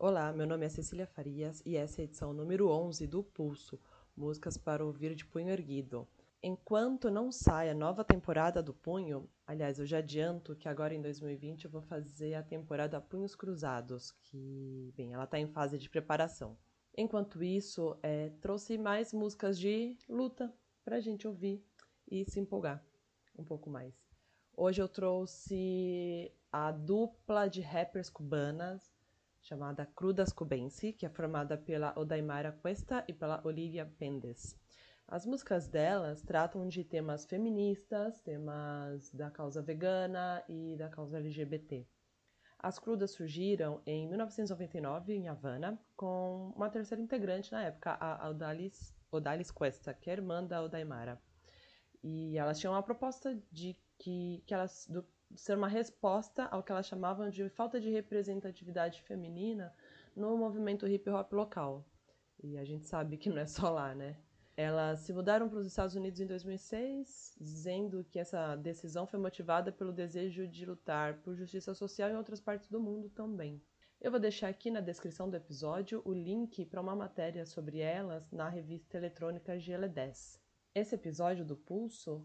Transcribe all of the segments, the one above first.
Olá, meu nome é Cecília Farias e essa é a edição número 11 do Pulso, músicas para ouvir de punho erguido. Enquanto não sai a nova temporada do Punho, aliás, eu já adianto que agora em 2020 eu vou fazer a temporada Punhos Cruzados, que, bem, ela está em fase de preparação. Enquanto isso, é, trouxe mais músicas de luta para a gente ouvir e se empolgar um pouco mais. Hoje eu trouxe a dupla de rappers cubanas chamada Crudas Cubense, que é formada pela Odaimara Cuesta e pela Olivia Pendes. As músicas delas tratam de temas feministas, temas da causa vegana e da causa LGBT. As Crudas surgiram em 1999 em Havana, com uma terceira integrante na época, a Odalis, Odalis Cuesta, que é irmã da Odaimara. E elas tinham uma proposta de que, que elas, do, ser uma resposta ao que elas chamavam de falta de representatividade feminina no movimento hip hop local. E a gente sabe que não é só lá, né? Elas se mudaram para os Estados Unidos em 2006, dizendo que essa decisão foi motivada pelo desejo de lutar por justiça social em outras partes do mundo também. Eu vou deixar aqui na descrição do episódio o link para uma matéria sobre elas na revista eletrônica GL10. Esse episódio do Pulso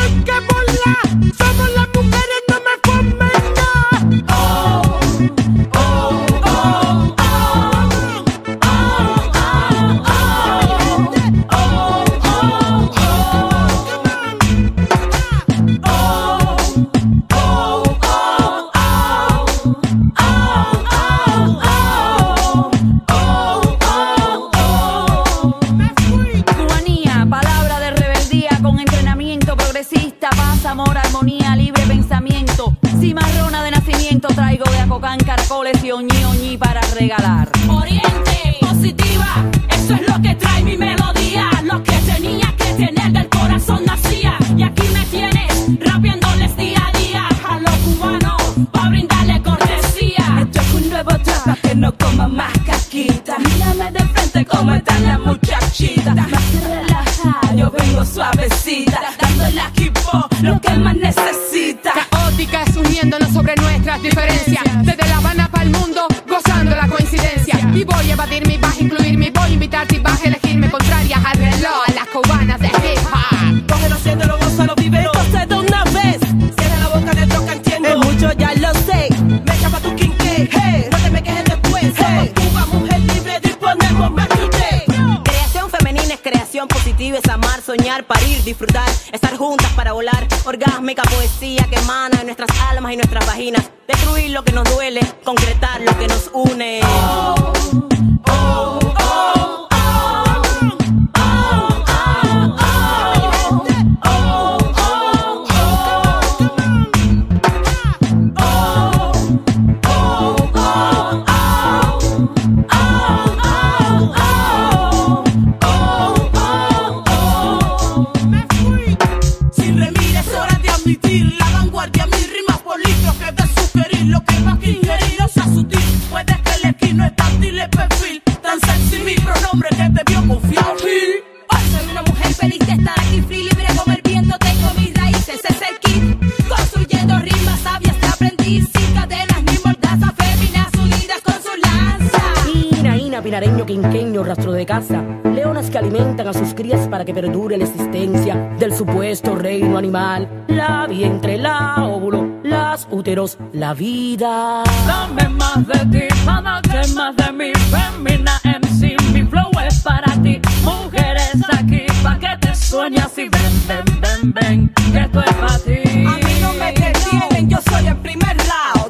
colección oñi para regalar. Oriente, positiva, eso es lo que trae mi melodía. Lo que tenía que tener del corazón nacía. Y aquí me tienes, rapiéndoles día a día. A los cubanos, pa' brindarle cortesía. Esto es un nuevo trap que no coma más casquita. Mírame de frente como está la muchachita, Más yo vengo suavecita. Dándole el equipo lo que más necesita. caótica, uniéndonos sobre nuestras diferencias. Desde la poesía que emana de nuestras almas y nuestras vaginas. Destruir lo que nos duele, concretar lo que nos une. Oh, oh. quinqueño rastro de caza, leonas que alimentan a sus crías para que perdure la existencia del supuesto reino animal, la vientre, la óvulo, las úteros, la vida. Dame más de ti, para que más de mí, femina MC, mi flow es para ti, mujeres aquí, pa' que te sueñas y ven, ven, ven, ven, que esto es para ti. A mí no me detienen, yo soy el primer lado.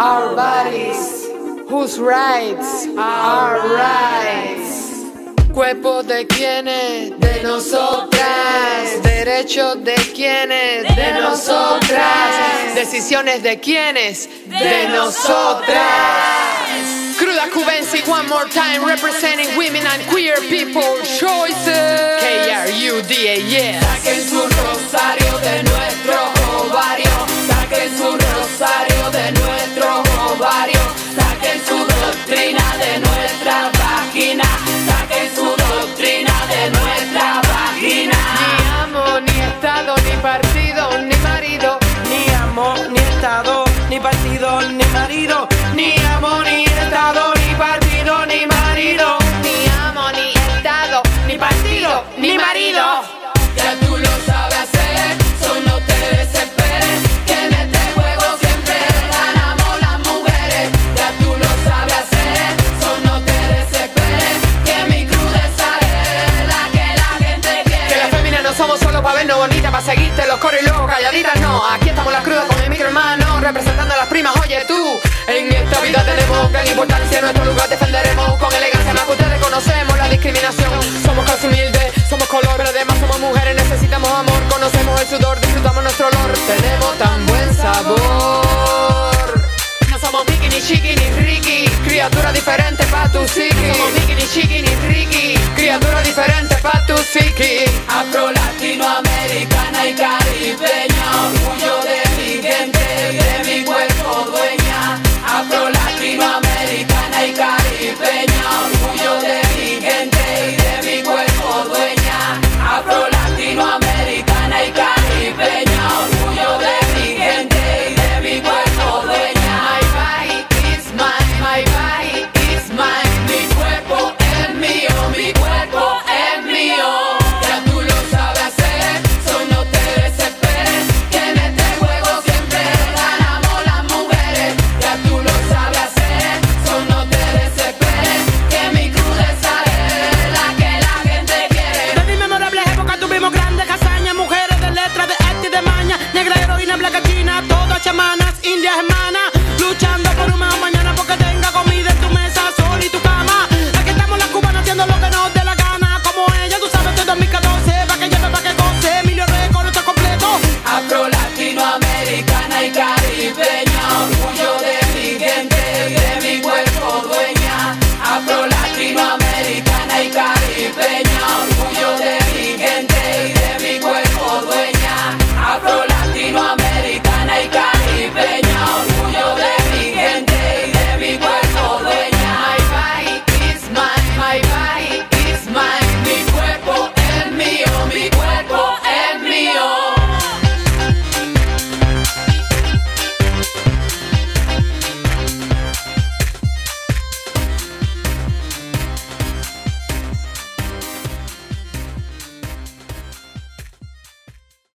our bodies, whose rights are rights. Cuerpo de quienes, de nosotras. Derechos de quienes, de nosotras. Decisiones de quienes, de nosotras. Cruda Cubensi, one more time, representing women and queer people choices. partido ni marido el sudor, disfrutamos nuestro olor Tenemos tan buen sabor No somos Mickey, ni Chiqui, ni Ricky Criatura diferente para tu psiqui Somos Mickey, ni Chiqui, ni